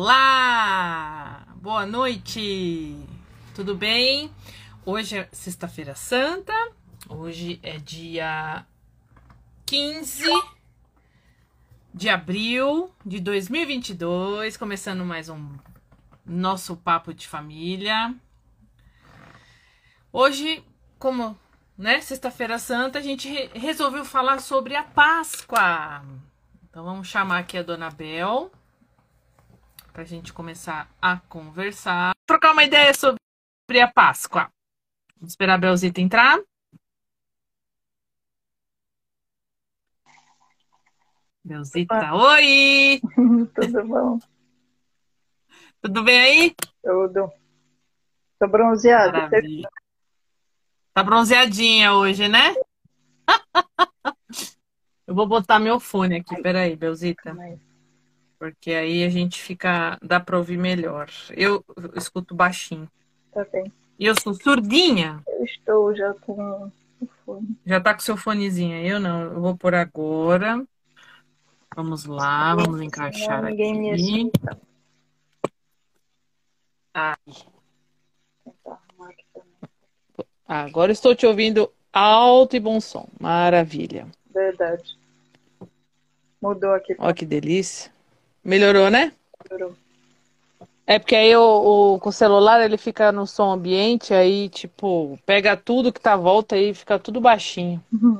Olá! Boa noite! Tudo bem? Hoje é Sexta-feira Santa, hoje é dia 15 de abril de 2022, começando mais um nosso papo de família. Hoje, como né, Sexta-feira Santa, a gente re resolveu falar sobre a Páscoa. Então vamos chamar aqui a Dona Bel para a gente começar a conversar, trocar uma ideia sobre a Páscoa. Vamos esperar a Belzita entrar. Belzita, oi! Tudo bom? Tudo bem aí? Tudo. Tô bronzeada. Maravilha. Tá bronzeadinha hoje, né? Eu vou botar meu fone aqui, peraí, Belzita. Porque aí a gente fica. dá pra ouvir melhor. Eu escuto baixinho. Tá bem. E eu sou surdinha? Eu estou já com o fone. Já tá com seu fonezinho. Eu não. Eu vou por agora. Vamos lá, vamos encaixar não, ninguém Me aqui. escuta. Ai. Tentar arrumar aqui também. Agora estou te ouvindo alto e bom som. Maravilha. Verdade. Mudou aqui. Olha que delícia. Melhorou, né? Melhorou. É porque aí o, o- com o celular ele fica no som ambiente, aí tipo, pega tudo que tá à volta e fica tudo baixinho. Uhum.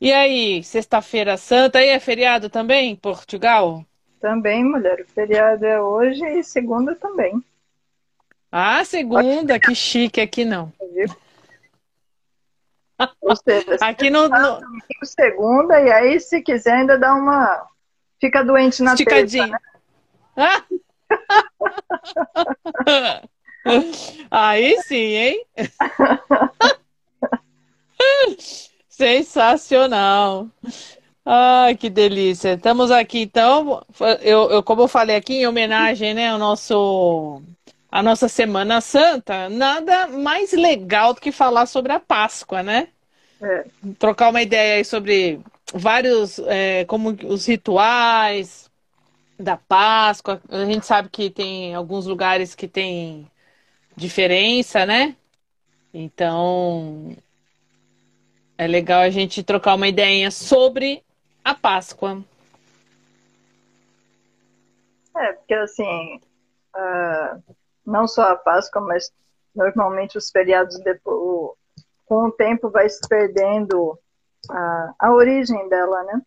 E aí, sexta-feira santa, aí é feriado também em Portugal? Também, mulher. O feriado é hoje e segunda também. Ah, segunda, que chique, aqui não. Viu? Ou seja, Aqui no, no- segunda, e aí, se quiser, ainda dá uma. Fica doente na esticadinho. né? Ah! Aí sim, hein? Sensacional. Ai, que delícia. Estamos aqui, então, eu, eu, como eu falei aqui, em homenagem, né, ao nosso, a nossa Semana Santa, nada mais legal do que falar sobre a Páscoa, né? É. Trocar uma ideia aí sobre vários, é, como os rituais da Páscoa. A gente sabe que tem alguns lugares que tem diferença, né? Então, é legal a gente trocar uma ideinha sobre a Páscoa. É, porque assim, ah, não só a Páscoa, mas normalmente os feriados depois, com o tempo vai se perdendo a, a origem dela, né?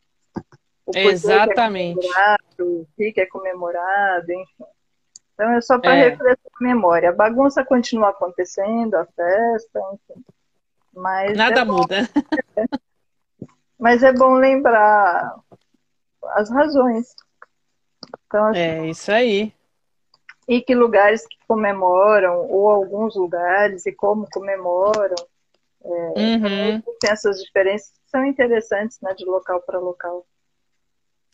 O Exatamente. Que é o que é comemorado, enfim. Então é só para É. refrescar a memória. A bagunça continua acontecendo, a festa, enfim. Mas Nada é bom, muda. mas é bom lembrar as razões. Então, assim, É isso aí. e que lugares que comemoram, ou alguns lugares, e como comemoram. Uhum, Tem essas diferenças são interessantes, né, de local para local.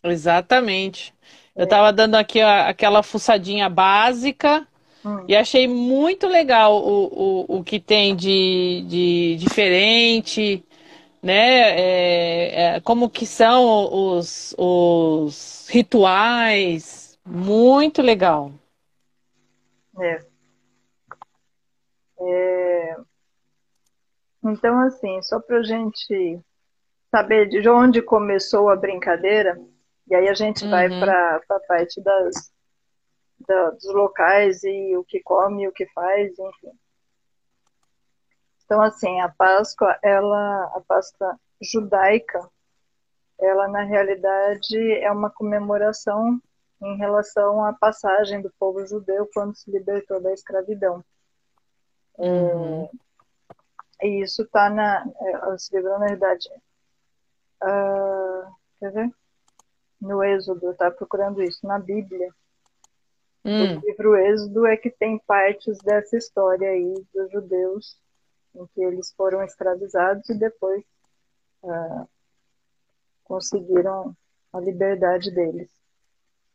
exatamente. Eu estava dando aqui ó, aquela fuçadinha básica Hum, e achei muito legal o, o, o que tem de, de diferente, né? É, é, como que são os, os rituais. Muito legal. é. É, Então, assim, só para a gente saber de onde começou a brincadeira, e aí a gente vai Uhum. para a parte das, da- dos locais e o que come e o que faz, enfim. Então, assim, a Páscoa, ela, a Páscoa judaica, ela na realidade é uma comemoração em relação à passagem do povo judeu quando se libertou da escravidão. Uhum. E isso está na. é, Se livrou, na verdade. Ah, quer ver? No Êxodo, eu estava procurando isso, na Bíblia. Hum, O livro Êxodo é que tem partes dessa história aí dos judeus, em que eles foram escravizados e depois ah, conseguiram a liberdade deles.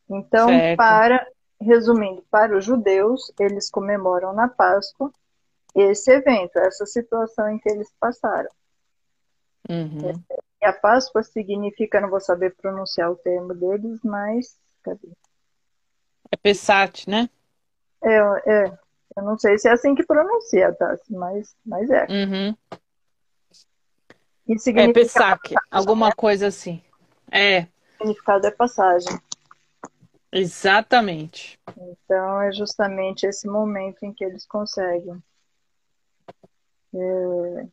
Então, Certo. para, resumindo, para os judeus, eles comemoram na Páscoa esse evento, essa situação em que eles passaram. uhum. E a Páscoa significa, não vou saber pronunciar o termo deles, mas cadê? Pessat, né? É, é. Eu não sei se é assim que pronuncia, tá? Mas, mas é. Uhum. E É significa Pessac, alguma coisa assim. É, significado é passagem. exatamente. Então é justamente esse momento em que eles conseguem. É,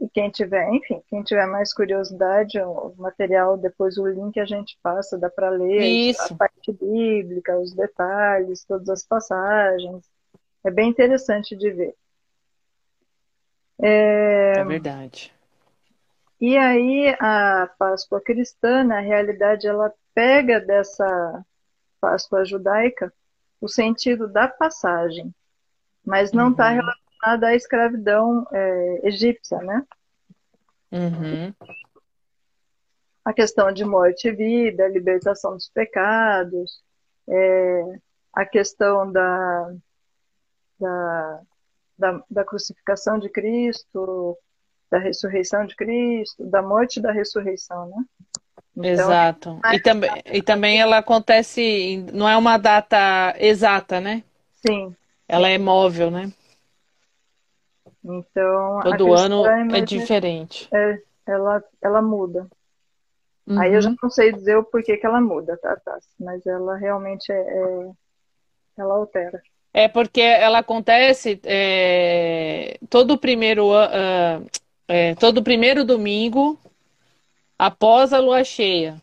E quem tiver, enfim, quem tiver mais curiosidade, o material, depois o link a gente passa, dá para ler Isso. a parte bíblica, os detalhes, todas as passagens. É bem interessante de ver. É verdade. E aí a Páscoa cristã, na realidade, ela pega dessa Páscoa judaica o sentido da passagem, mas não está Uhum. Relacionada à escravidão é, egípcia, né? Uhum. A questão de morte e vida, a libertação dos pecados, é, a questão da, da, da, da crucificação de Cristo, da ressurreição de Cristo, da morte e da ressurreição, né? Então, Exato. E também, e também ela acontece, não é uma data exata, né? sim. Ela é móvel, né? Então, a Todo ano é mais- diferente. é, ela, ela muda. Aí eu já Uhum. não sei dizer o porquê que ela muda, tá, Tassi? Mas ela realmente é, é- ela altera. É porque ela acontece é, todo primeiro a- ah, é, todo primeiro domingo após a lua cheia.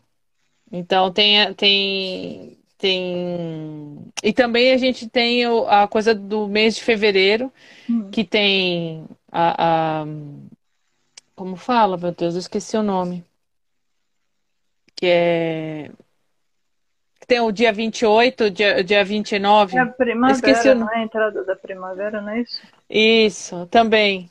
Então tem tem tem e também a gente tem a coisa do mês de fevereiro Hum. que tem a, a- como fala, meu Deus, eu esqueci o nome. Que é que tem o dia 28, dia, dia 29. É a primavera, Esqueci o não é a entrada da primavera, não é isso? Isso, também.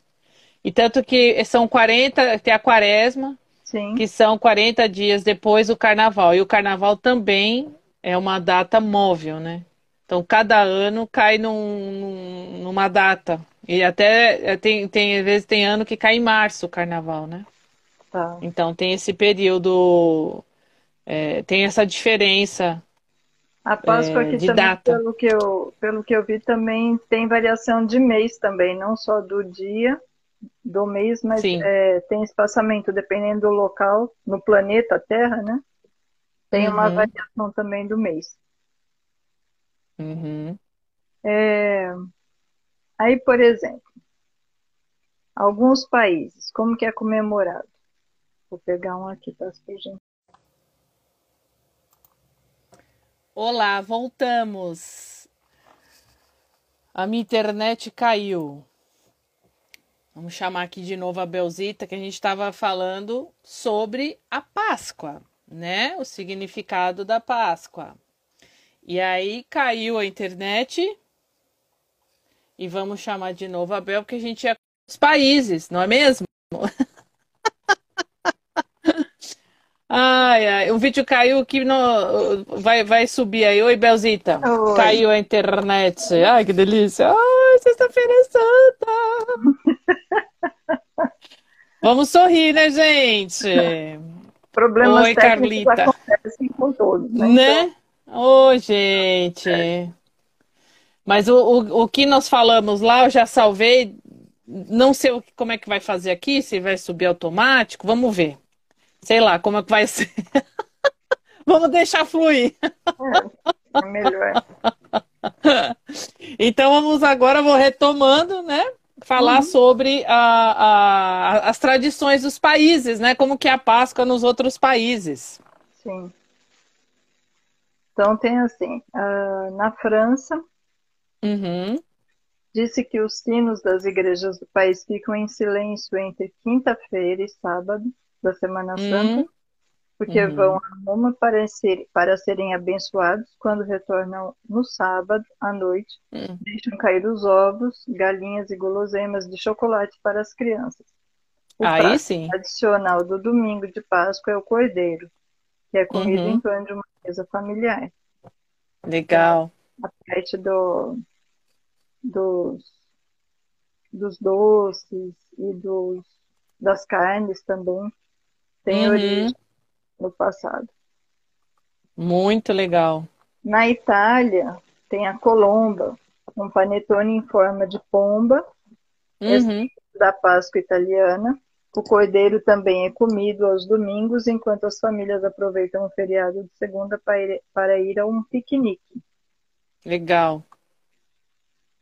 E tanto que são 40, tem a quaresma, Sim. que são 40 dias depois do carnaval. E o carnaval também é uma data móvel, né? Então, cada ano cai num- num- numa data. E até é, tem, tem, às vezes tem ano que cai em março o carnaval, né? Tá. Então tem esse período, é, tem essa diferença. A Páscoa É, aqui também, data. pelo que eu, pelo que eu vi, também tem variação de mês também, não só do dia do mês, mas é, tem espaçamento dependendo do local, no planeta Terra, né? Tem uma Uhum. variação também do mês. Uhum. É, Aí, por exemplo, alguns países, como que é comemorado? Vou pegar um aqui, tá, gente? Olá, voltamos. A minha internet caiu. Vamos chamar aqui de novo a Belzita, que a gente estava falando sobre a Páscoa, né? O significado da Páscoa. E aí caiu a internet. E vamos chamar de novo a Bel, porque a gente é os países, não é mesmo? Ai, ai, o vídeo caiu que não vai, vai subir aí. Oi, Belzita. Oi. Caiu a internet. Ai, que delícia. Ai, sexta-feira é santa. Vamos sorrir, né, gente? Problemas Oi, técnicos Carlita. acontecem com todos, né? Né? Ô, gente. Mas o, o, o que nós falamos lá, eu já salvei. Não sei o que- como é que vai fazer aqui, se vai subir automático. Vamos ver. Sei lá como é que vai ser. Vamos deixar fluir. Então, é melhor. Então vamos agora, vou retomando, né? Falar sobre a, a- as tradições dos países, né? Como que é a Páscoa nos outros países. Sim. Então tem assim, ah, na França, Uhum, disse que os sinos das igrejas do país ficam em silêncio entre quinta-feira e sábado da Semana Santa, Uhum. Porque Uhum. vão a Roma para, ser- para serem abençoados quando retornam no sábado à noite, Uhum. deixam cair os ovos, galinhas e guloseimas de chocolate para as crianças. O Aí prato sim. tradicional do domingo de Páscoa é o cordeiro, que é comido Uhum. em torno de uma mesa familiar. Legal. A parte do, dos, dos doces e dos, das carnes também tem Uhum. origem no passado. Muito legal. Na Itália, tem a colomba, um panetone em forma de pomba, Uhum. da Páscoa italiana. O cordeiro também é comido aos domingos, enquanto as famílias aproveitam o feriado de segunda para ir, a um piquenique. Legal.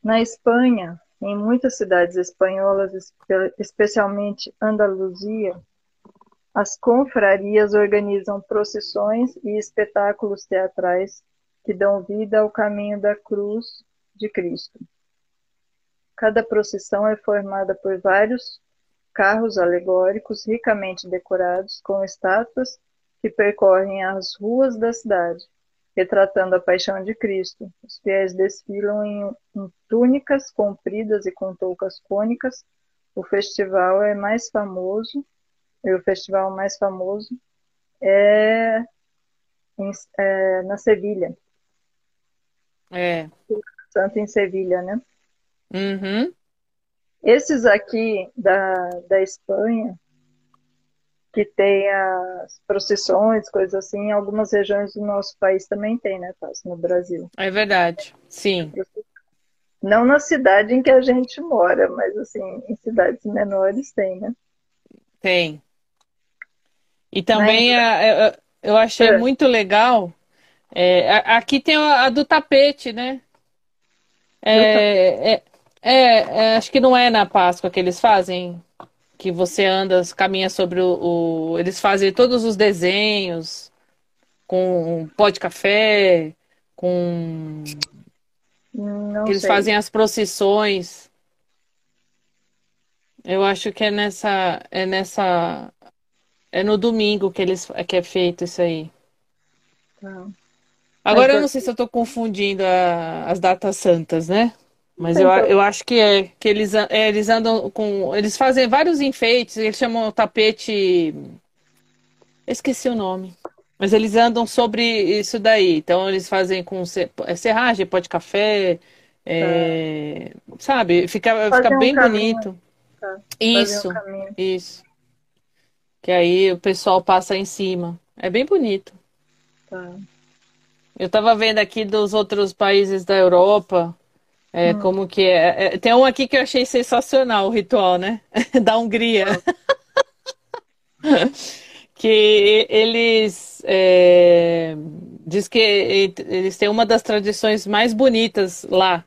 Na Espanha, em muitas cidades espanholas, espe- especialmente Andaluzia, as confrarias organizam procissões e espetáculos teatrais que dão vida ao caminho da cruz de Cristo. Cada procissão é formada por vários carros alegóricos ricamente decorados com estátuas que percorrem as ruas da cidade, retratando a paixão de Cristo. Os fiéis desfilam em, em túnicas compridas e com toucas cônicas. O festival é mais famoso, e o festival mais famoso é, em- é na Sevilha, É. tanto em Sevilha, né? Uhum. Esses aqui da, da Espanha, que tem as procissões, coisas assim, em algumas regiões do nosso país também tem, né, Tassi? No Brasil. É verdade. Sim. Não na cidade em que a gente mora, mas assim, em cidades menores tem, né? Tem. E também Mas- a- eu achei É. muito legal. é, aqui tem a, a do tapete, né? É, é, é, é, acho que não é na Páscoa que eles fazem, que você anda, caminha sobre o, o- Eles fazem todos os desenhos com pó de café, com. Não que eles sei. fazem as procissões. Eu acho que é nessa, é nessa, é no domingo que eles, que é feito isso aí. Tá. Agora eu é- não sei se eu estou confundindo a- as datas santas, né? Mas eu, problema. eu acho que é que eles, é, eles andam com, eles fazem vários enfeites. Eles chamam o tapete, esqueci o nome. Mas eles andam sobre isso daí. Então eles fazem com é, serragem, pó de café, é, sabe? Fica, fica um bem caminho, bonito. tá. Isso, um isso. Que aí o pessoal passa em cima. É bem bonito. Tá. Eu tava vendo aqui dos outros países da Europa, é, como que é. É, Tem um aqui que eu achei sensacional, o ritual, né? Da Hungria. Que eles é, diz que eles têm uma das tradições mais bonitas lá.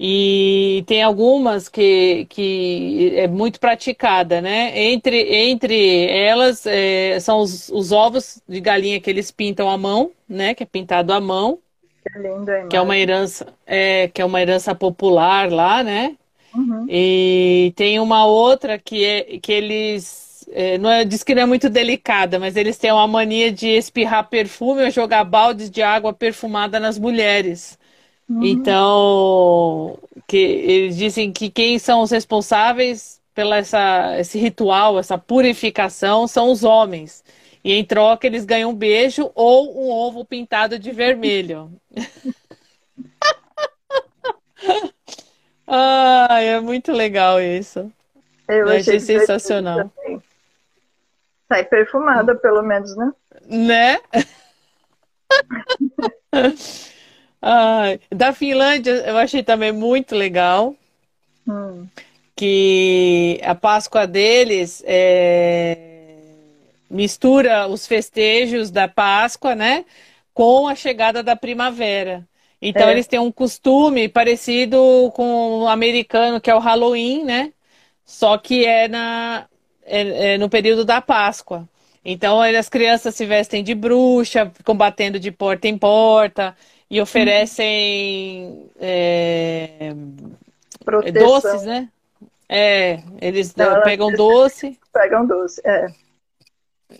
E tem algumas que, que é muito praticada, né? Entre, entre elas é, são os, os ovos de galinha que eles pintam à mão, né? Que é pintado à mão, Que lindo a que é uma herança, é, que é uma herança popular lá, né? Uhum. E tem uma outra que é que eles é, não é, diz que não é muito delicada, mas eles têm uma mania de espirrar perfume ou jogar baldes de água perfumada nas mulheres. Então, que eles dizem que quem são os responsáveis pela essa, esse ritual, essa purificação, são os homens. E em troca eles ganham um beijo ou um ovo pintado de vermelho. Ai, é muito legal isso. Eu achei achei divertido sensacional. Sai perfumada, pelo menos, né? Né? Da Finlândia eu achei também muito legal Hum. que a Páscoa deles é, mistura os festejos da Páscoa, né, com a chegada da primavera. Então É. eles têm um costume parecido com o americano, que é o Halloween, né? Só que é, na, é, é no período da Páscoa. Então as crianças se vestem de bruxa, ficam batendo de porta em porta e oferecem é, doces, né? É, eles Não, pegam doce, Pegam doce. É.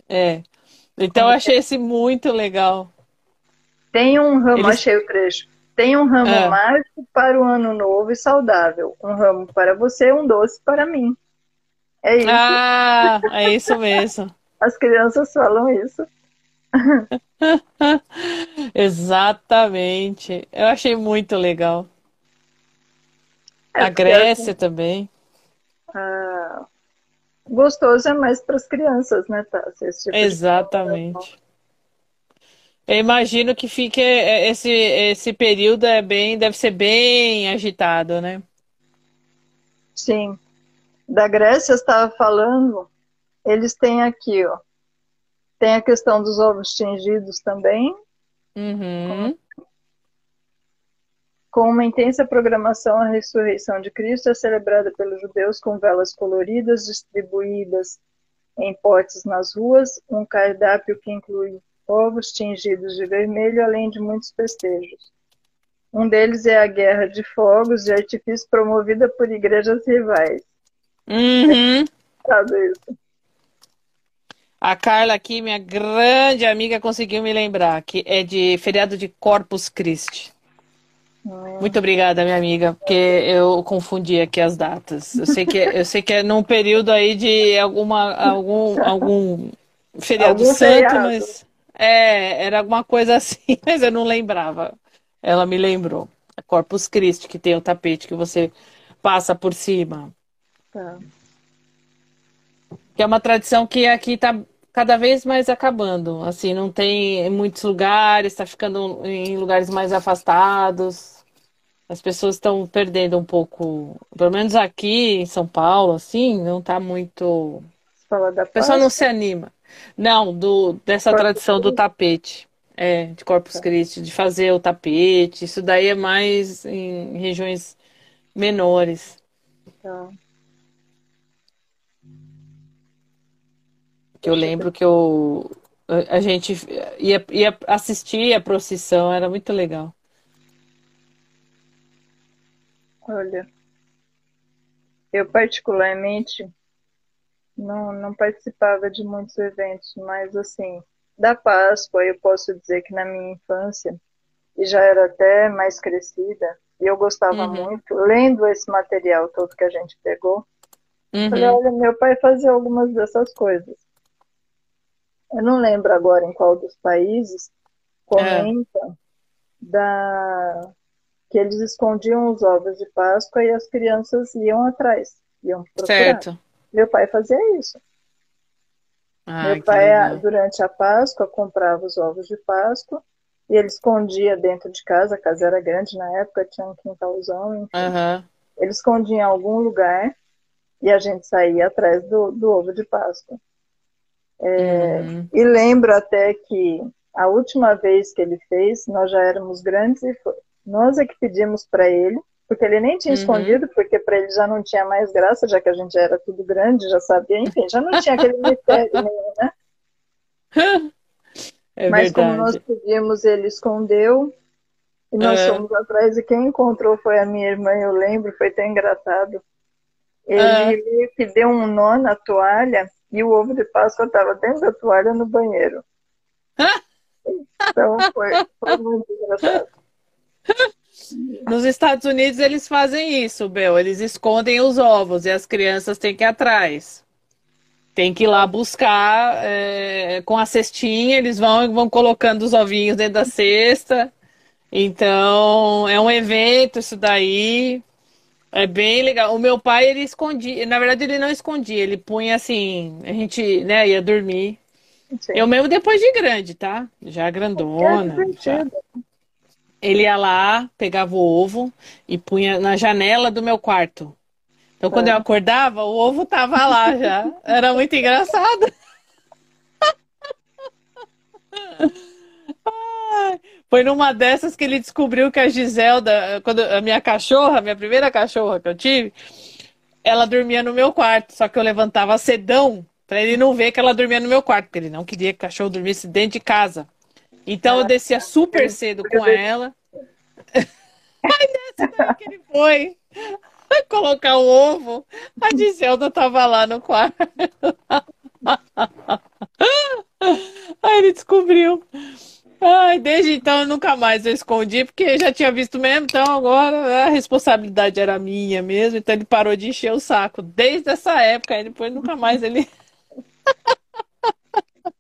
é. Então eu achei esse muito legal. Tem um ramo, Eles- achei o trecho. Tem um ramo Ah. mágico para o ano novo e saudável. Um ramo para você, um doce para mim. É isso. Ah, é isso mesmo. As crianças falam isso. Exatamente. Eu achei muito legal. É, A Grécia também. ah, gostoso é mais para as crianças, né, tá? Esse tipo Exatamente. Eu imagino que fique é, esse, esse período é bem, deve ser bem agitado, né? Sim. Da Grécia estava falando, eles têm aqui, ó. Tem a questão dos ovos tingidos também. Uhum. Com uma intensa programação, a ressurreição de Cristo é celebrada pelos judeus com velas coloridas distribuídas em potes nas ruas, um cardápio que inclui ovos tingidos de vermelho, além de muitos festejos. Um deles é a guerra de fogos de artifício promovida por igrejas rivais. Uhum. Sabe isso? A Carla aqui, minha grande amiga, conseguiu me lembrar que é de feriado de Corpus Christi. Hum. Muito obrigada, minha amiga, porque eu confundi aqui as datas. Eu sei que é, eu sei que é num período aí de alguma algum algum feriado Algum santo, feriado. mas é, era alguma coisa assim, mas eu não lembrava. Ela me lembrou. É Corpus Christi, que tem o tapete que você passa por cima. Tá. Que é uma tradição que aqui está cada vez mais acabando. Assim, não tem em muitos lugares, está ficando em lugares mais afastados. As pessoas estão perdendo um pouco, pelo menos aqui em São Paulo, assim, não está muito. Fala da O pessoal não se anima. Não, do, dessa Corpus tradição do tapete. É, de Corpus Christi, de fazer o tapete. Isso daí é mais em regiões menores. Tá. Que eu lembro que eu, a gente ia, ia assistir a procissão, era muito legal. Olha, eu particularmente não, não participava de muitos eventos, mas assim, da Páscoa eu posso dizer que na minha infância, e já era até mais crescida, e eu gostava Uhum, muito, lendo esse material todo que a gente pegou, falei, uhum, olha, meu pai fazia algumas dessas coisas. Eu não lembro agora em qual dos países é, comenta da que eles escondiam os ovos de Páscoa e as crianças iam atrás, iam procurar. certo. Meu pai fazia isso. Meu Ai, que pai, ah, legal. durante a Páscoa, comprava os ovos de Páscoa e ele escondia dentro de casa, a casa era grande na época, tinha um quintalzão, enfim. Aham, Ele escondia em algum lugar e a gente saía atrás do, do ovo de Páscoa. Uhum, E lembro até que a última vez que ele fez, nós já éramos grandes e foi, nós é que pedimos para ele, porque ele nem tinha uhum. escondido, porque para ele já não tinha mais graça, já que a gente já era tudo grande, já sabia, enfim, já não tinha aquele mistério nenhum, né? É Mas como nós verdade. pedimos, ele escondeu e nós Ah, fomos atrás e quem encontrou foi a minha irmã, eu lembro, foi tão engraçado. Ele meio que deu um nó na toalha e o ovo de Páscoa estava dentro da toalha no banheiro. Então foi, foi muito engraçado. Nos Estados Unidos eles fazem isso, Bel. Eles escondem os ovos e as crianças têm que ir atrás. Tem que ir lá buscar é, com a cestinha, eles vão vão colocando os ovinhos dentro da cesta. Então, é um evento isso daí. É bem legal. O meu pai, ele escondia. Na verdade, ele não escondia, ele punha assim. A gente, né, ia dormir. Eu Sim. mesmo depois de grande, tá? Já É grandona, já. divertido. Ele ia lá, pegava o ovo e punha na janela do meu quarto. Então, quando eu É. acordava, o ovo tava lá já. Era muito engraçado. Foi numa dessas que ele descobriu que a Giselda, quando a minha cachorra, minha primeira cachorra que eu tive, ela dormia no meu quarto, só que eu levantava cedão para ele não ver que ela dormia no meu quarto, porque ele não queria que o cachorro dormisse dentro de casa. Então eu Ah, descia super ele cedo com ela. Nessa daí que ele foi colocar o ovo, a Giselda tava lá no quarto. Aí ele descobriu. Ai, desde então eu nunca mais eu escondi, porque eu já tinha visto mesmo, então agora a responsabilidade era minha mesmo, então ele parou de encher o saco. Desde essa época, aí depois nunca mais ele.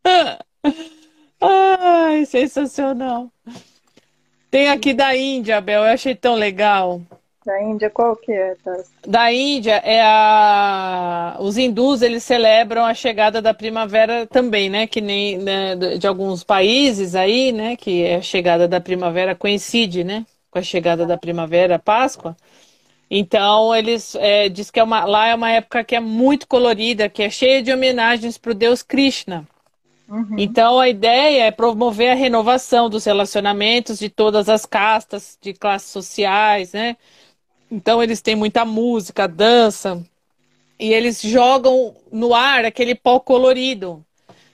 Ai, sensacional. Tem aqui da Índia, Bel, eu achei tão legal. Da Índia, qual que é? Tá? Da Índia é a. Os hindus eles celebram a chegada da primavera também, né? Que nem né, de alguns países aí, né? Que a chegada da primavera coincide, né? Com a chegada da primavera, Páscoa. Então eles é, diz que é uma, lá é uma época que é muito colorida, que é cheia de homenagens para o Deus Krishna. Uhum. Então a ideia é promover a renovação dos relacionamentos de todas as castas, de classes sociais, né? Então eles têm muita música, dança, e eles jogam no ar aquele pó colorido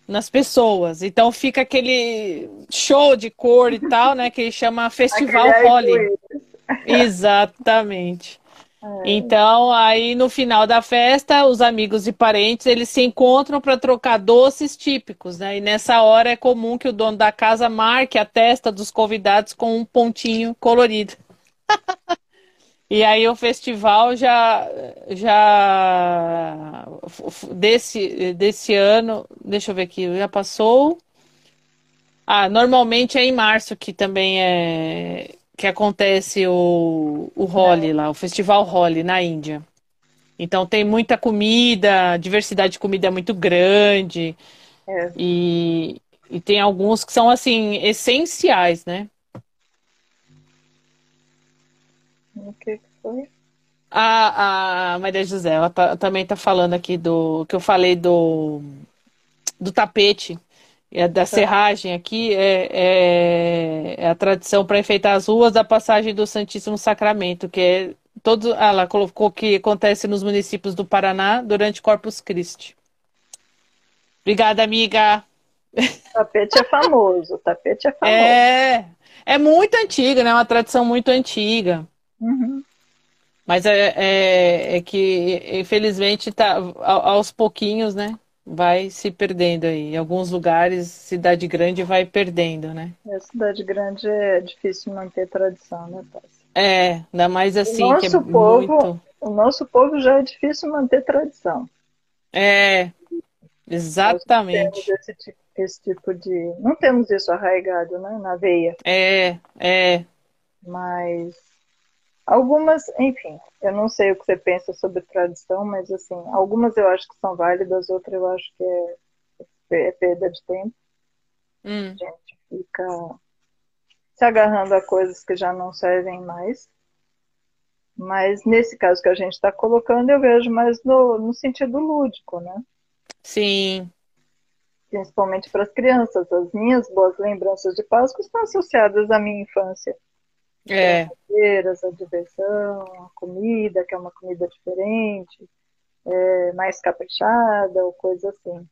nas pessoas. Então fica aquele show de cor e tal, né? Que chama Festival Holly. Exatamente. É. Então, aí no final da festa, os amigos e parentes eles se encontram para trocar doces típicos, né? E nessa hora é comum que o dono da casa marque a testa dos convidados com um pontinho colorido. e aí o festival já já desse desse ano, deixa eu ver aqui, já passou. Ah, normalmente é em março que também é que acontece o, o Holi lá, o Festival Holi na Índia. Então tem muita comida, a diversidade de comida é muito grande. É. E, e tem alguns que são assim, essenciais, né? O que foi? A, a Maria José, ela tá, também está falando aqui do que eu falei do, do tapete é da serragem aqui é, é, é a tradição para enfeitar as ruas da passagem do Santíssimo Sacramento, que é todo, ah, ela colocou que acontece nos municípios do Paraná durante Corpus Christi. Obrigada, amiga. O tapete é famoso, o tapete é famoso. É, é muito antiga, né? É uma tradição muito antiga. Uhum. Mas é, é, é, que, infelizmente, tá aos pouquinhos, né? vai se perdendo aí. Em alguns lugares, cidade grande vai perdendo, né? É, cidade grande é difícil manter tradição, né? É, ainda mais assim, o que é povo, muito... O nosso povo já é difícil manter tradição. É, exatamente. Nós esse tipo, esse tipo de... Não temos isso arraigado, né, na veia. É, é. Mas Algumas, enfim, eu não sei o que você pensa sobre tradição, mas assim, algumas eu acho que são válidas, outras eu acho que é, é perda de tempo. Hum. A gente fica se agarrando a coisas que já não servem mais. Mas nesse caso que a gente está colocando, eu vejo mais no, no sentido lúdico, né? Sim. Principalmente para as crianças. As minhas boas lembranças de Páscoa estão associadas à minha infância. É. a diversão, a comida, que é uma comida diferente, é, mais caprichada ou coisa assim.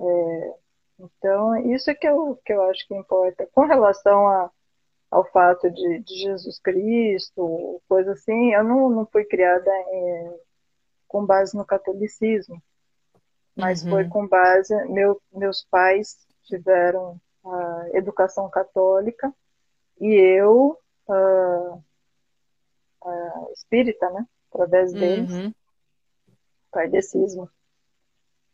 É, então, isso é que eu, que eu acho que importa. Com relação a, ao fato de, de Jesus Cristo, coisa assim, eu não, não fui criada em, com base no catolicismo, mas uhum. foi com base. Meu, meus pais tiveram a educação católica e eu uh, uh, espírita, né? Através deles, uhum. kardecismo.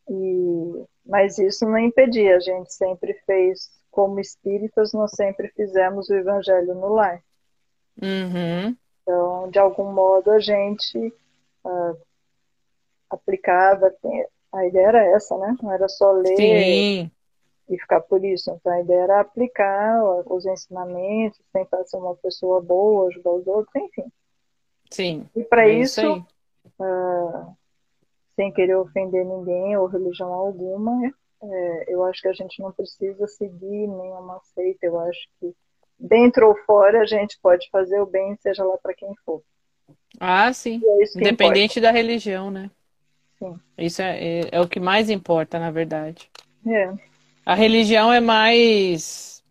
E, mas isso não impedia, a gente sempre fez, como espíritas, nós sempre fizemos o evangelho no lar. Uhum. Então, de algum modo, a gente uh, aplicava, a ideia era essa, né? Não era só ler Sim e ficar por isso. Então a ideia era aplicar os ensinamentos, tentar ser uma pessoa boa, ajudar os outros, enfim. Sim. E para é isso, isso uh, sem querer ofender ninguém ou religião alguma, é, eu acho que a gente não precisa seguir nenhuma seita. Eu acho que dentro ou fora a gente pode fazer o bem, seja lá para quem for. Ah, sim. É Independente importa. da religião, né? Sim. Isso é, é, é o que mais importa, na verdade. É. A religião é mais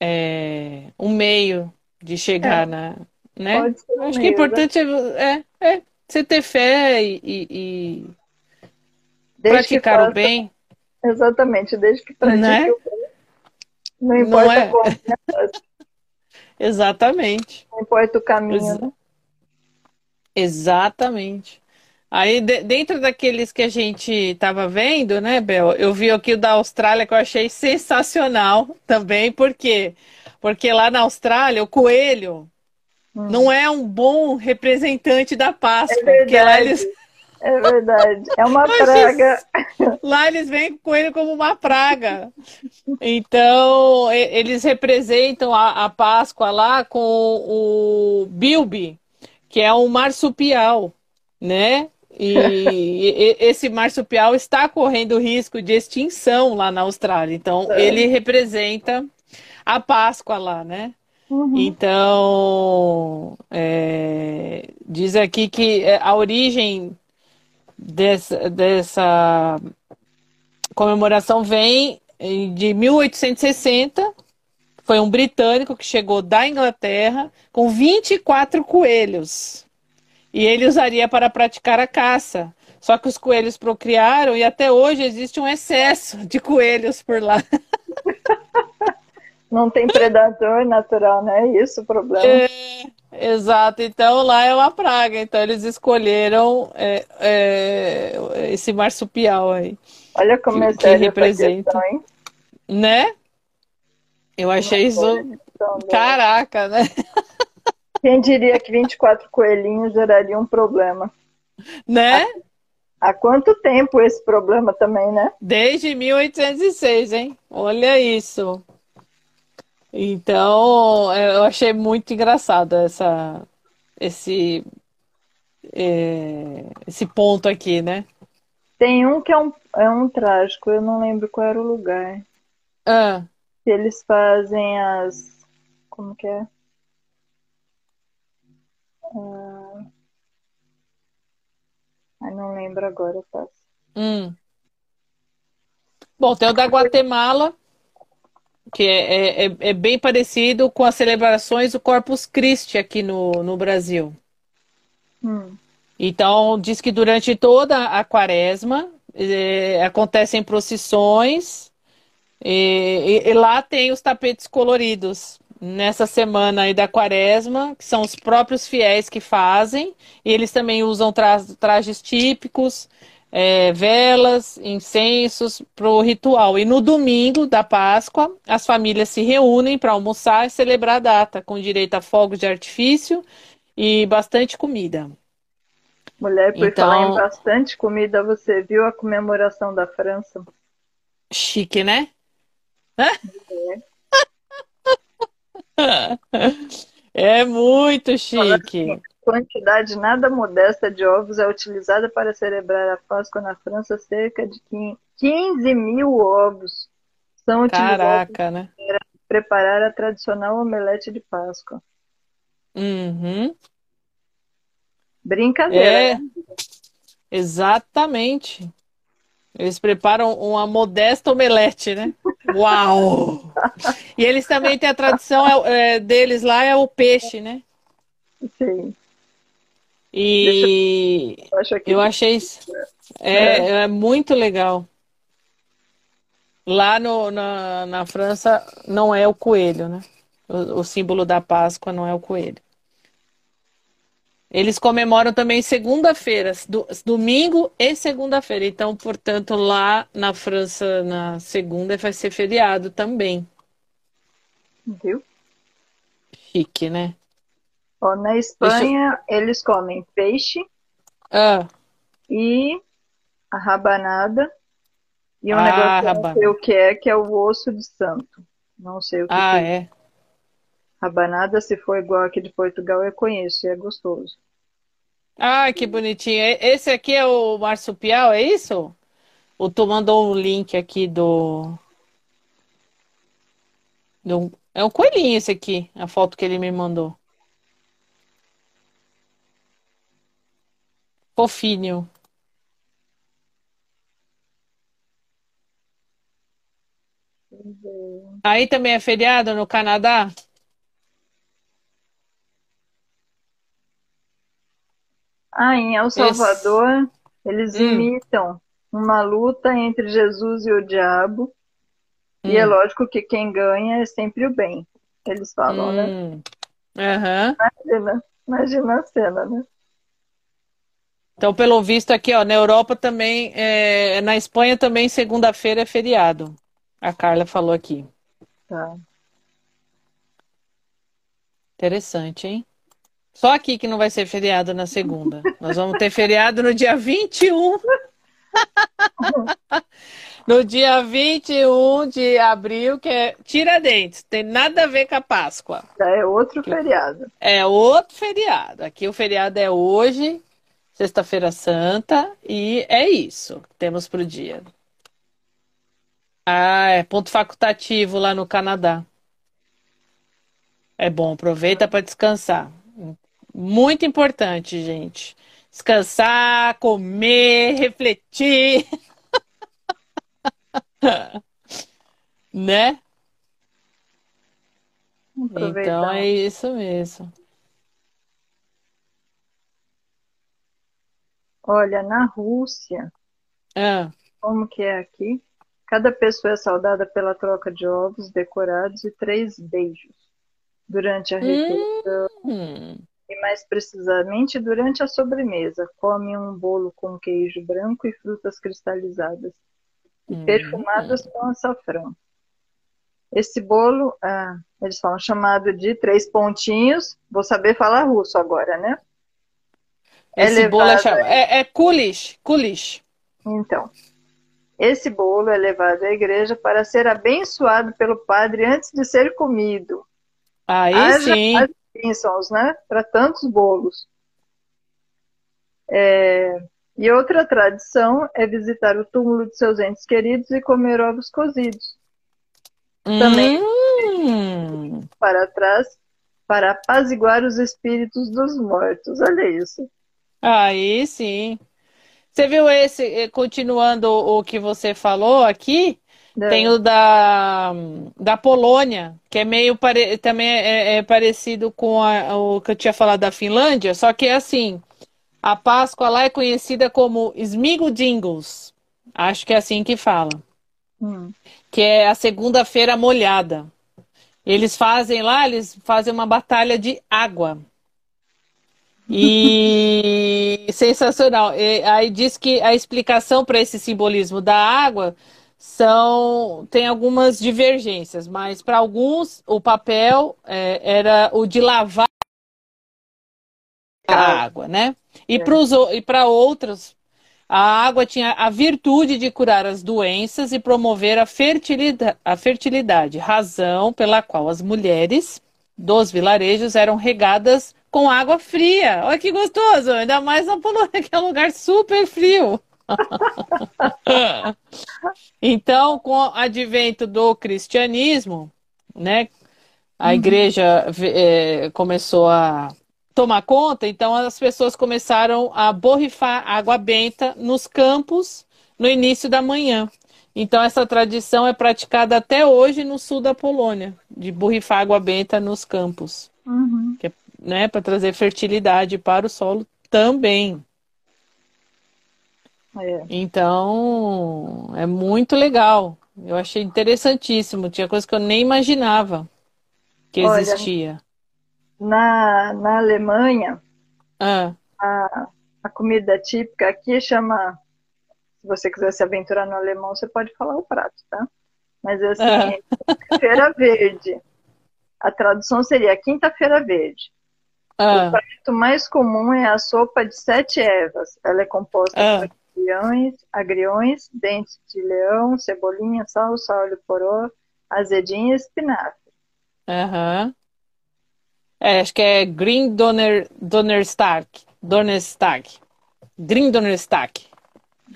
é, um meio de chegar é. na. Né? Pode ser Acho que o importante é, é, é, você ter fé e, e, e praticar faça... o bem. Exatamente, desde que pratique né? o bem. Não importa Não é... como, né? Exatamente. Não importa o caminho, Ex né? Exatamente. Aí, de, dentro daqueles que a gente estava vendo, né, Bel? Eu vi aqui o da Austrália que eu achei sensacional também. Por quê? Porque lá na Austrália, o coelho, hum. não é um bom representante da Páscoa. É porque lá eles. É verdade. É uma praga. Lá eles veem com ele como uma praga. Então, eles representam a, a Páscoa lá com o Bilby, que é um marsupial, né? E esse marsupial está correndo risco de extinção lá na Austrália. Então, é. ele representa a Páscoa lá, né? Uhum. Então, é, diz aqui que é, a origem dessa, dessa comemoração vem de 1860. Foi um britânico que chegou da Inglaterra com 24 coelhos e ele usaria para praticar a caça. Só que os coelhos procriaram e até hoje existe um excesso de coelhos por lá. Não tem predador natural, né? É isso o problema. É, exato. Então lá é uma praga. Então eles escolheram é, é, esse marsupial aí. Olha como é que, é que representa, questão, hein? Né? Eu achei isso. Caraca, né? Quem diria que 24 coelhinhos geraria um problema? Né? Há, há quanto tempo esse problema também, né? Desde 1806, hein? Olha isso. Então, eu achei muito engraçado essa, esse, é, esse ponto aqui, né? Tem um que é um, é um trágico, eu não lembro qual era o lugar. Ah. Que eles fazem as. Como que é? Ah, não lembro agora, tá? Hum. Bom, tem o da Guatemala, que é, é, é, bem parecido com as celebrações do Corpus Christi aqui no, no Brasil. Hum. Então, diz que durante toda a quaresma é, acontecem procissões e, e, e, lá tem os tapetes coloridos nessa semana aí da quaresma, que são os próprios fiéis que fazem, e eles também usam tra trajes típicos, é, velas, incensos para o ritual. E no domingo da Páscoa, as famílias se reúnem para almoçar e celebrar a data, com direito a fogos de artifício e bastante comida. Mulher, por então... falar em bastante comida, você viu a comemoração da França? Chique, né? É. Muito chique. Quantidade nada modesta de ovos é utilizada para celebrar a Páscoa na França. Cerca de 15 mil ovos são utilizados Caraca, né? para preparar a tradicional omelete de Páscoa. Uhum. Brincadeira. É, né? exatamente. Eles preparam uma modesta omelete, né? Uau! E eles também têm a tradição é, é, deles lá é o peixe, né? Sim. E eu, eu achei isso é, é, é. muito legal. Lá no, na, na França não é o coelho, né? O, o símbolo da Páscoa não é o coelho. Eles comemoram também segunda-feira, do, domingo e segunda-feira. Então, portanto, lá na França, na segunda, vai ser feriado também. Viu? Chique, né? Ó, na Espanha, eu... eles comem peixe ah. e a rabanada. E um ah, negócio que eu não sei o que é, que é o osso de santo. Não sei o que, ah, que é. é. Rabanada, se for igual aqui de Portugal, eu conheço e é gostoso. Ah, que bonitinho. Esse aqui é o marsupial, é isso? Ou tu mandou um link aqui do... do... É um coelhinho esse aqui, a foto que ele me mandou. Fofinho. Aí também é feriado no Canadá? Ah, em El Salvador, Esse... eles hum. imitam uma luta entre Jesus e o diabo. Hum. E é hum. lógico que quem ganha é sempre o bem. Eles falam, né? hum. né? Uhum. Imagina, imagina a cena, né? Então, pelo visto aqui, ó, na Europa também, é, na Espanha também, segunda-feira é feriado. A Carla falou aqui. Tá. Interessante, hein? Só aqui que não vai ser feriado na segunda. Nós vamos ter feriado no dia 21. no dia 21 de abril, que é Tiradentes. Tem nada a ver com a Páscoa. É outro feriado. É outro feriado. Aqui o feriado é hoje, Sexta-feira Santa, e é isso que temos para o dia. Ah, é ponto facultativo lá no Canadá. É bom, aproveita para descansar. Muito importante, gente. Descansar, comer, refletir. né? Então é isso mesmo. Olha, na Rússia, ah. como que é aqui? Cada pessoa é saudada pela troca de ovos decorados e três beijos durante a refeição. Hum. E mais precisamente durante a sobremesa, come um bolo com queijo branco e frutas cristalizadas e hum. perfumadas com açafrão. Esse bolo, ah, eles falam chamado de três pontinhos. Vou saber falar russo agora, né? Esse é bolo é, chamado, é, é kulish, kulish. Então, esse bolo é levado à igreja para ser abençoado pelo padre antes de ser comido. Aí Haja sim bênçãos, né? Para tantos bolos. É... E outra tradição é visitar o túmulo de seus entes queridos e comer ovos cozidos. Também hum. para trás para apaziguar os espíritos dos mortos. Olha isso. Aí sim. Você viu esse, eh, continuando o que você falou aqui? É. Tem o da, da Polônia, que é meio pare... também é, é parecido com a, o que eu tinha falado da Finlândia, só que é assim, a Páscoa lá é conhecida como Smigodingos. Acho que é assim que fala. Hum. Que é a segunda-feira molhada. Eles fazem lá, eles fazem uma batalha de água. E sensacional. E aí diz que a explicação para esse simbolismo da água são tem algumas divergências, mas para alguns o papel é, era o de lavar a água, né? E é. para outros a água tinha a virtude de curar as doenças e promover a fertilidade, a fertilidade, razão pela qual as mulheres dos vilarejos eram regadas com água fria. Olha que gostoso, ainda mais na Polônia, que é um lugar super frio. então, com o advento do cristianismo, né, a uhum. igreja é, começou a tomar conta, então as pessoas começaram a borrifar água benta nos campos no início da manhã. Então, essa tradição é praticada até hoje no sul da Polônia, de borrifar água benta nos campos, uhum. que é, né, para trazer fertilidade para o solo também. É. Então, é muito legal. Eu achei interessantíssimo. Tinha coisa que eu nem imaginava que Olha, existia. Na, na Alemanha, ah. a, a comida típica aqui chama. Se você quiser se aventurar no alemão, você pode falar o prato, tá? Mas assim, ah. feira verde. A tradução seria quinta-feira verde. Ah. O prato mais comum é a sopa de sete ervas. Ela é composta ah. por agriões, agriões, dentes de leão, cebolinha, salsa, óleo poró, azedinha e espinafre. Aham. Uhum. É, acho que é Green Donner, Donnerstag. Donnerstag. Green Donnerstag.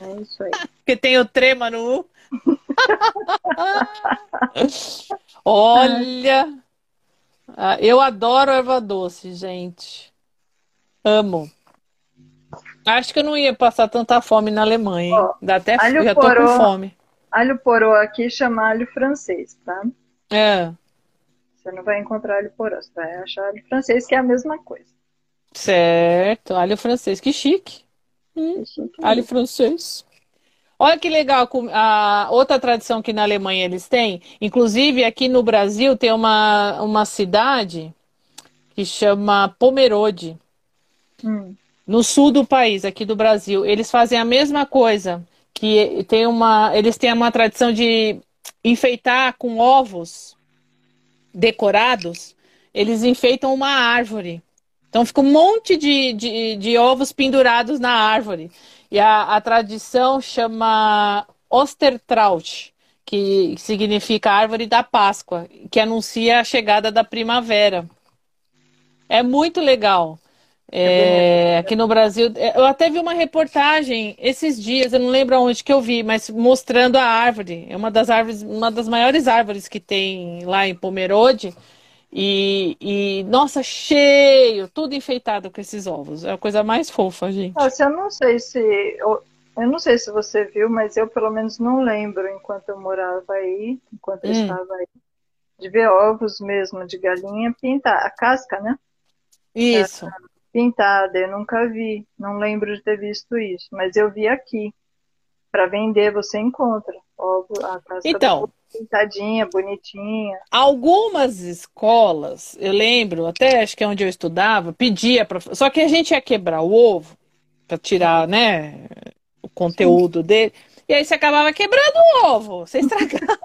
É isso aí. que tem o trema no U. Olha, ah, eu adoro erva doce, gente. Amo. Acho que eu não ia passar tanta fome na Alemanha. Dá até alho já poró, tô com fome. Alho poró aqui chama alho francês, tá? É. Você não vai encontrar alho poró, você vai achar alho francês, que é a mesma coisa. Certo, alho francês, que chique. Hum, que chique alho francês. Olha que legal, a outra tradição que na Alemanha eles têm, inclusive aqui no Brasil tem uma, uma cidade que chama Pomerode. Hum no sul do país, aqui do Brasil, eles fazem a mesma coisa, que tem uma, eles têm uma tradição de enfeitar com ovos decorados, eles enfeitam uma árvore Então fica um monte de, de, de ovos pendurados na árvore. E a, a tradição chama Ostertraut, que significa árvore da Páscoa, que anuncia a chegada da primavera. É muito legal. É, aqui no Brasil, é, eu até vi uma reportagem esses dias, eu não lembro onde que eu vi, mas mostrando a árvore. É uma das árvores, uma das maiores árvores que tem lá em Pomerode. E, e, nossa, cheio, tudo enfeitado com esses ovos. É a coisa mais fofa, gente. Nossa, eu não sei se. Eu, eu não sei se você viu, mas eu pelo menos não lembro enquanto eu morava aí, enquanto eu hum. estava aí, de ver ovos mesmo de galinha pintar a casca, né? Isso. É, pintada, eu nunca vi, não lembro de ter visto isso, mas eu vi aqui. Para vender você encontra ovo, a casca então, pintadinha, bonitinha. Algumas escolas, eu lembro, até acho que é onde eu estudava, pedia para, só que a gente ia quebrar o ovo para tirar, né, o conteúdo Sim. dele. E aí você acabava quebrando o ovo, você estragava.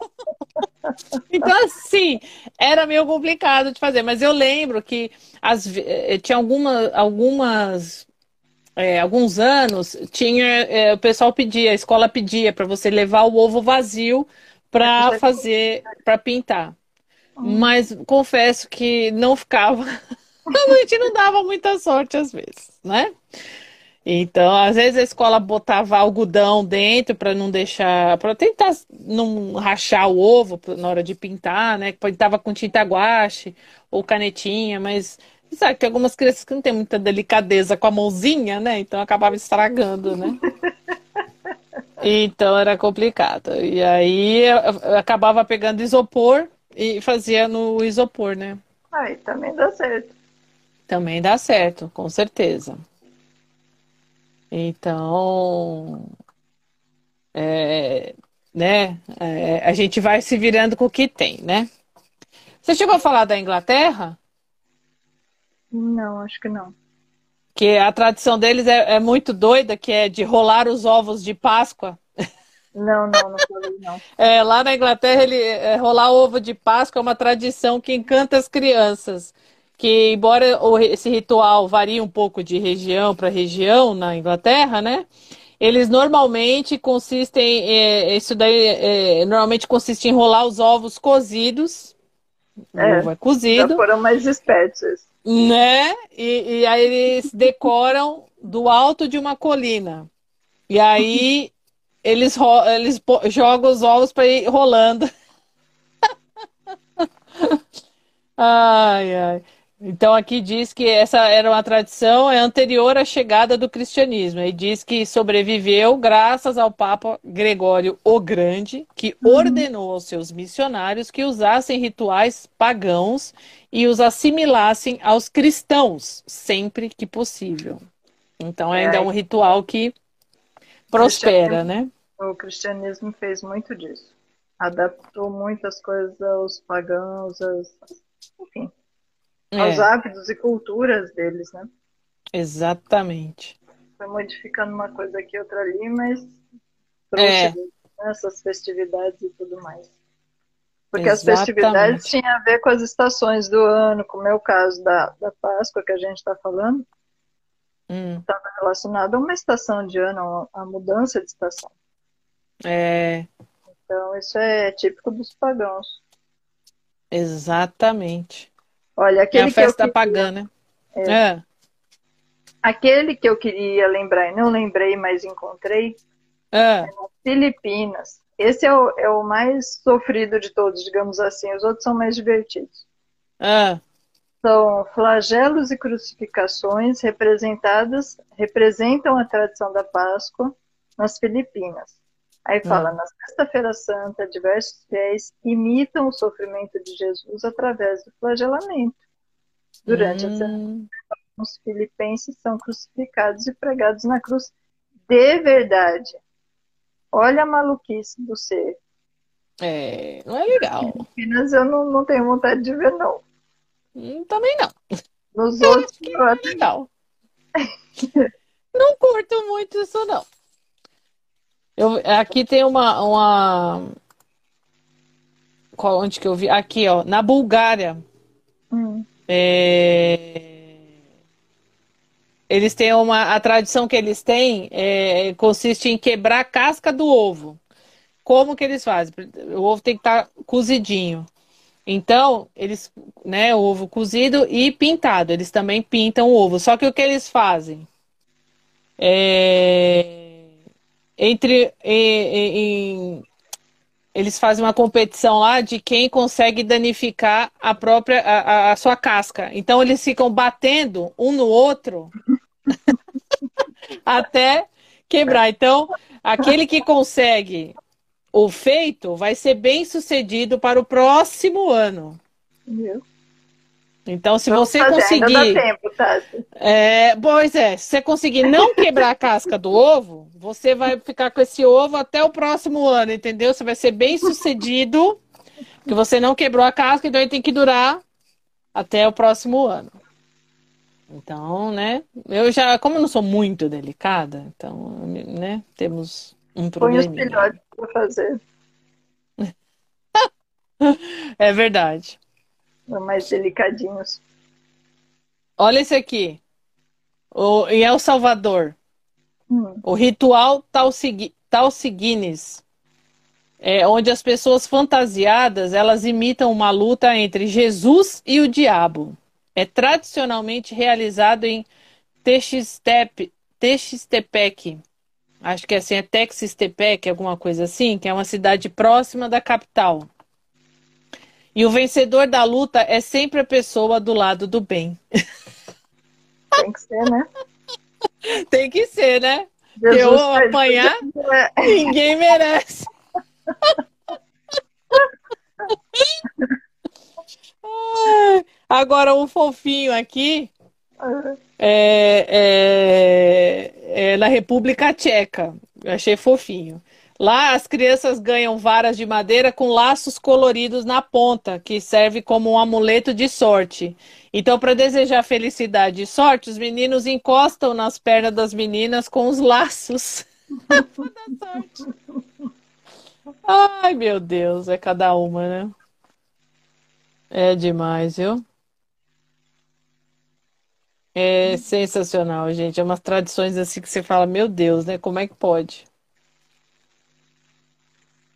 então, assim, era meio complicado de fazer. Mas eu lembro que as, eh, tinha alguma, algumas. É, alguns anos, tinha é, o pessoal pedia, a escola pedia para você levar o ovo vazio para fazer, para pintar. Hum. Mas confesso que não ficava. a gente não dava muita sorte às vezes, né? Então, às vezes a escola botava algodão dentro para não deixar, para tentar não rachar o ovo na hora de pintar, né? Pintava com tinta guache ou canetinha, mas sabe que tem algumas crianças que não têm muita delicadeza com a mãozinha, né? Então acabava estragando, né? Então era complicado. E aí eu acabava pegando isopor e fazia no isopor, né? Aí também dá certo. Também dá certo, com certeza. Então, é, né, é, a gente vai se virando com o que tem, né? Você chegou a falar da Inglaterra? Não, acho que não. Que a tradição deles é, é muito doida, que é de rolar os ovos de Páscoa. Não, não, não falei, não. É, lá na Inglaterra, ele, é, rolar ovo de Páscoa é uma tradição que encanta as crianças que embora esse ritual varie um pouco de região para região na Inglaterra, né? Eles normalmente consistem, é, isso daí é, normalmente consiste em enrolar os ovos cozidos. É, ovo é cozido. Já foram mais espertos. Né? E, e aí eles decoram do alto de uma colina. E aí eles, eles jogam os ovos para ir rolando. ai, ai. Então aqui diz que essa era uma tradição é anterior à chegada do cristianismo e diz que sobreviveu graças ao Papa Gregório o Grande, que uhum. ordenou aos seus missionários que usassem rituais pagãos e os assimilassem aos cristãos sempre que possível. Então ainda é, é um ritual que prospera, né? O cristianismo fez muito disso. Adaptou muitas coisas aos pagãos, aos... enfim é. aos hábitos e culturas deles, né? Exatamente. Foi modificando uma coisa aqui, outra ali, mas trouxe é. essas festividades e tudo mais. Porque Exatamente. as festividades tinham a ver com as estações do ano, como é o caso da, da Páscoa que a gente está falando. Estava hum. relacionado a uma estação de ano, a mudança de estação. É. Então, isso é típico dos pagãos. Exatamente. Olha, aquele é a festa que eu queria... pagã, né? É. é. Aquele que eu queria lembrar e não lembrei, mas encontrei, é. é Filipinas. Esse é o, é o mais sofrido de todos, digamos assim. Os outros são mais divertidos. É. São flagelos e crucificações representadas, representam a tradição da Páscoa nas Filipinas. Aí fala, na Sexta-feira Santa, diversos fiéis imitam o sofrimento de Jesus através do flagelamento. Durante hum. a semana, os filipenses são crucificados e pregados na cruz de verdade. Olha a maluquice do ser. É, não é legal. Filipinas eu não, não tenho vontade de ver, não. Hum, também não. Nos outros, não é legal. não curto muito isso, não. Eu, aqui tem uma, uma. Qual, onde que eu vi? Aqui, ó, na Bulgária. Hum. É... eles têm uma. A tradição que eles têm é, consiste em quebrar a casca do ovo. Como que eles fazem? O ovo tem que estar tá cozidinho. Então, eles, né, o ovo cozido e pintado. Eles também pintam o ovo. Só que o que eles fazem? É, entre em, eles fazem uma competição lá de quem consegue danificar a própria a, a sua casca. Então eles ficam batendo um no outro até quebrar. Então, aquele que consegue o feito vai ser bem sucedido para o próximo ano. Meu. Então, se Vamos você fazer, conseguir. Tempo, Tati. É, pois é, se você conseguir não quebrar a casca do ovo, você vai ficar com esse ovo até o próximo ano, entendeu? Você vai ser bem sucedido, porque você não quebrou a casca, então ele tem que durar até o próximo ano. Então, né? Eu já, como eu não sou muito delicada, então, né? Temos um problema. Põe os filhotes para fazer. é verdade mais delicadinhos. Olha esse aqui. O, em El Salvador. Hum. O ritual Talsiguines. É, onde as pessoas fantasiadas elas imitam uma luta entre Jesus e o diabo. É tradicionalmente realizado em Texistep, Texistepec. Acho que é assim, é Texistepec, alguma coisa assim, que é uma cidade próxima da capital. E o vencedor da luta é sempre a pessoa do lado do bem. Tem que ser, né? Tem que ser, né? Jesus eu apanhar, ninguém merece. Agora, um fofinho aqui é, é, é na República Tcheca. Eu achei fofinho. Lá as crianças ganham varas de madeira com laços coloridos na ponta, que serve como um amuleto de sorte. Então, para desejar felicidade e sorte, os meninos encostam nas pernas das meninas com os laços. Ai, meu Deus, é cada uma, né? É demais, viu? É sensacional, gente. É umas tradições assim que você fala, meu Deus, né? Como é que pode?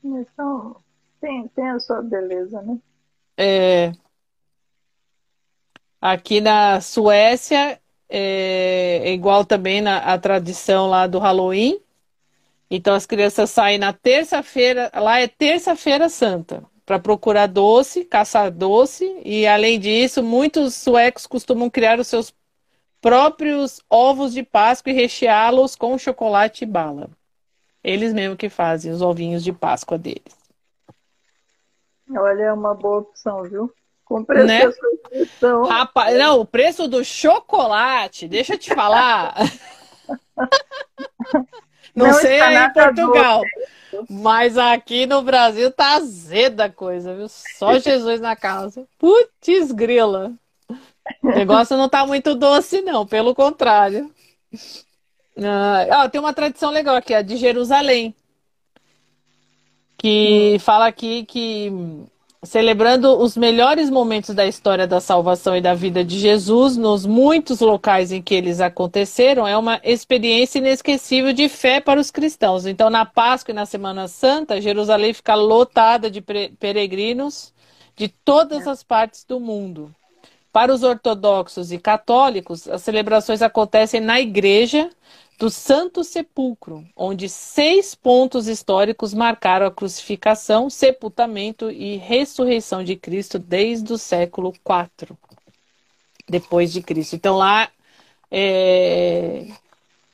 Então, tem, tem a sua beleza, né? É, aqui na Suécia é, é igual também na a tradição lá do Halloween. Então as crianças saem na terça-feira, lá é terça-feira santa, para procurar doce, caçar doce, e além disso, muitos suecos costumam criar os seus próprios ovos de Páscoa e recheá-los com chocolate e bala. Eles mesmo que fazem os ovinhos de Páscoa deles. Olha, é uma boa opção, viu? Com preço né? Rapaz, não, o preço do chocolate, deixa eu te falar. não, não sei aí em Portugal. Mas aqui no Brasil tá azeda a coisa, viu? Só Jesus na casa. Putz, grila. O negócio não tá muito doce, não, pelo contrário. Ah, tem uma tradição legal aqui, a de Jerusalém, que hum. fala aqui que celebrando os melhores momentos da história da salvação e da vida de Jesus, nos muitos locais em que eles aconteceram, é uma experiência inesquecível de fé para os cristãos. Então, na Páscoa e na Semana Santa, Jerusalém fica lotada de peregrinos de todas as partes do mundo. Para os ortodoxos e católicos, as celebrações acontecem na igreja do Santo Sepulcro, onde seis pontos históricos marcaram a crucificação, sepultamento e ressurreição de Cristo desde o século IV depois de Cristo. Então lá é,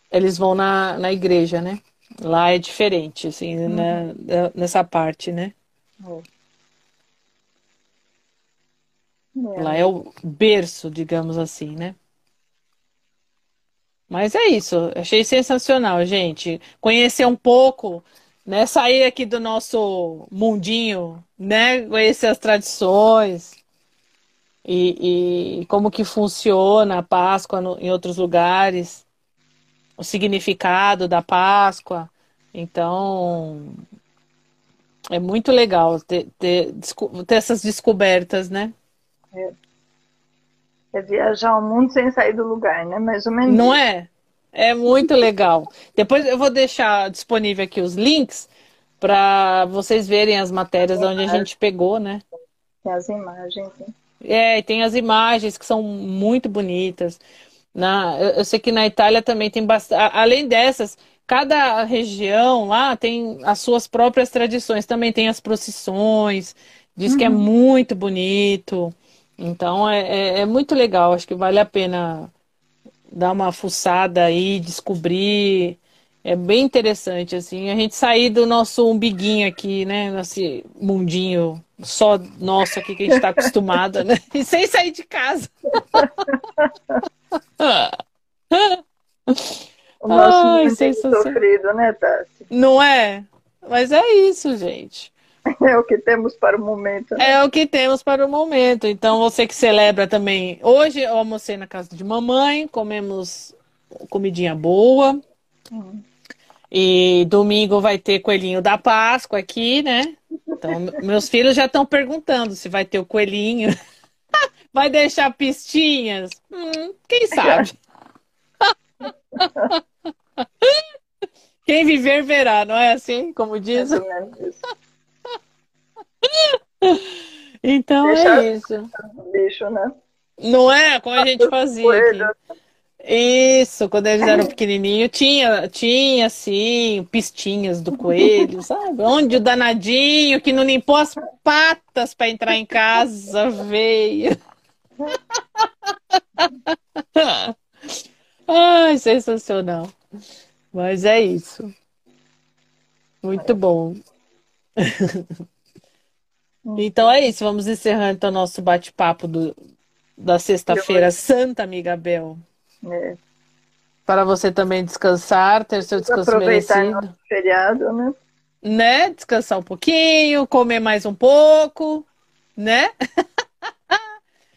eles vão na, na igreja, né? Lá é diferente, assim, uhum. né? nessa parte, né? Uhum. Lá é o berço, digamos assim, né? Mas é isso, achei sensacional, gente. Conhecer um pouco, né? Sair aqui do nosso mundinho, né? Conhecer as tradições e, e como que funciona a Páscoa no, em outros lugares, o significado da Páscoa. Então, é muito legal ter, ter, ter essas descobertas, né? É. É viajar o mundo sem sair do lugar, né? Mais ou menos. Não é? É muito legal. Depois eu vou deixar disponível aqui os links para vocês verem as matérias onde a gente pegou, né? Tem as imagens. Hein? É, tem as imagens que são muito bonitas. Na, eu, eu sei que na Itália também tem bastante. Além dessas, cada região lá tem as suas próprias tradições. Também tem as procissões. Diz uhum. que é uhum. muito bonito. Então é, é, é, muito legal. Acho que vale a pena dar uma fuçada aí, descobrir. É bem interessante, assim, a gente sair do nosso umbiguinho aqui, né? Nesse mundinho só nosso aqui que a gente está acostumado, né? E sem sair de casa. o nosso Ai, é sofrido, né, Tassi? Não é? Mas é isso, gente. É o que temos para o momento. Né? É o que temos para o momento. Então, você que celebra também. Hoje eu almocei na casa de mamãe, comemos comidinha boa. Hum. E domingo vai ter coelhinho da Páscoa aqui, né? Então, meus filhos já estão perguntando se vai ter o coelhinho. vai deixar pistinhas? Hum, quem sabe? Quem viver verá, não é assim como diz? Então Deixa é isso. Bicho, né? Não é? Como a gente fazia aqui. Isso, quando eles eram pequenininhos, tinha, tinha, sim, pistinhas do coelho, sabe? Onde o danadinho que não limpou as patas para entrar em casa veio. Ai, sensacional. Mas é isso. Muito bom. Então é isso, vamos encerrando então nosso bate-papo da sexta-feira santa, amiga Bel. É. Para você também descansar, ter seu descanso Aproveitar merecido. Nosso feriado, né? Né? Descansar um pouquinho, comer mais um pouco, né?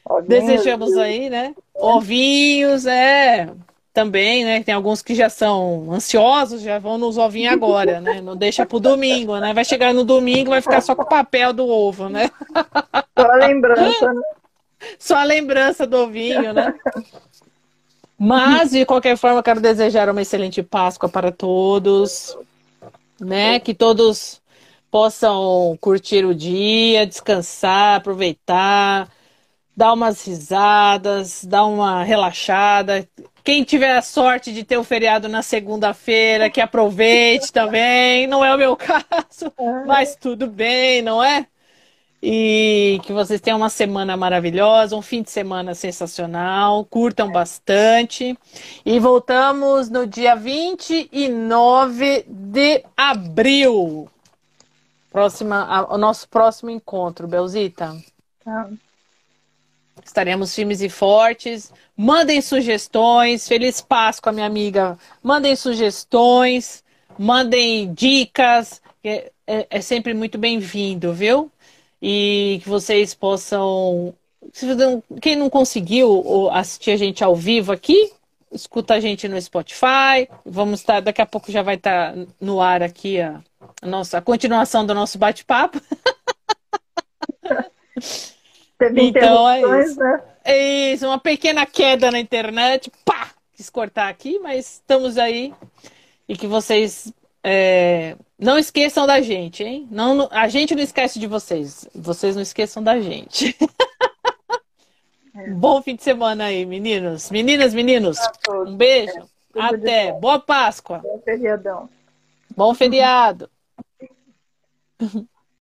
Ovinhos, Desejamos aí, né? Ovinhos, é. Também, né? Tem alguns que já são ansiosos, já vão nos ovinhos agora, né? Não deixa pro domingo, né? Vai chegar no domingo, vai ficar só com o papel do ovo, né? Só a lembrança, né? Só a lembrança do ovinho, né? Mas, de qualquer forma, quero desejar uma excelente Páscoa para todos, né? Que todos possam curtir o dia, descansar, aproveitar, dar umas risadas, dar uma relaxada. Quem tiver a sorte de ter o feriado na segunda-feira, que aproveite também. Não é o meu caso, mas tudo bem, não é? E que vocês tenham uma semana maravilhosa, um fim de semana sensacional, curtam bastante. E voltamos no dia 29 de abril. Próxima, o nosso próximo encontro, Belzita. Tá. Estaremos firmes e fortes. Mandem sugestões. Feliz Páscoa, minha amiga. Mandem sugestões, mandem dicas. É, é, é sempre muito bem-vindo, viu? e que vocês possam. Quem não conseguiu assistir a gente ao vivo aqui, escuta a gente no Spotify. Vamos estar, daqui a pouco já vai estar no ar aqui a nossa a continuação do nosso bate-papo. então é isso. Né? É isso, uma pequena queda na internet, pá, quis cortar aqui, mas estamos aí e que vocês é, não esqueçam da gente, hein? Não, a gente não esquece de vocês. Vocês não esqueçam da gente. É. Bom fim de semana aí, meninos. Meninas, meninos. Um beijo. É, Até. Boa Páscoa. Bom feriadão. Bom feriado.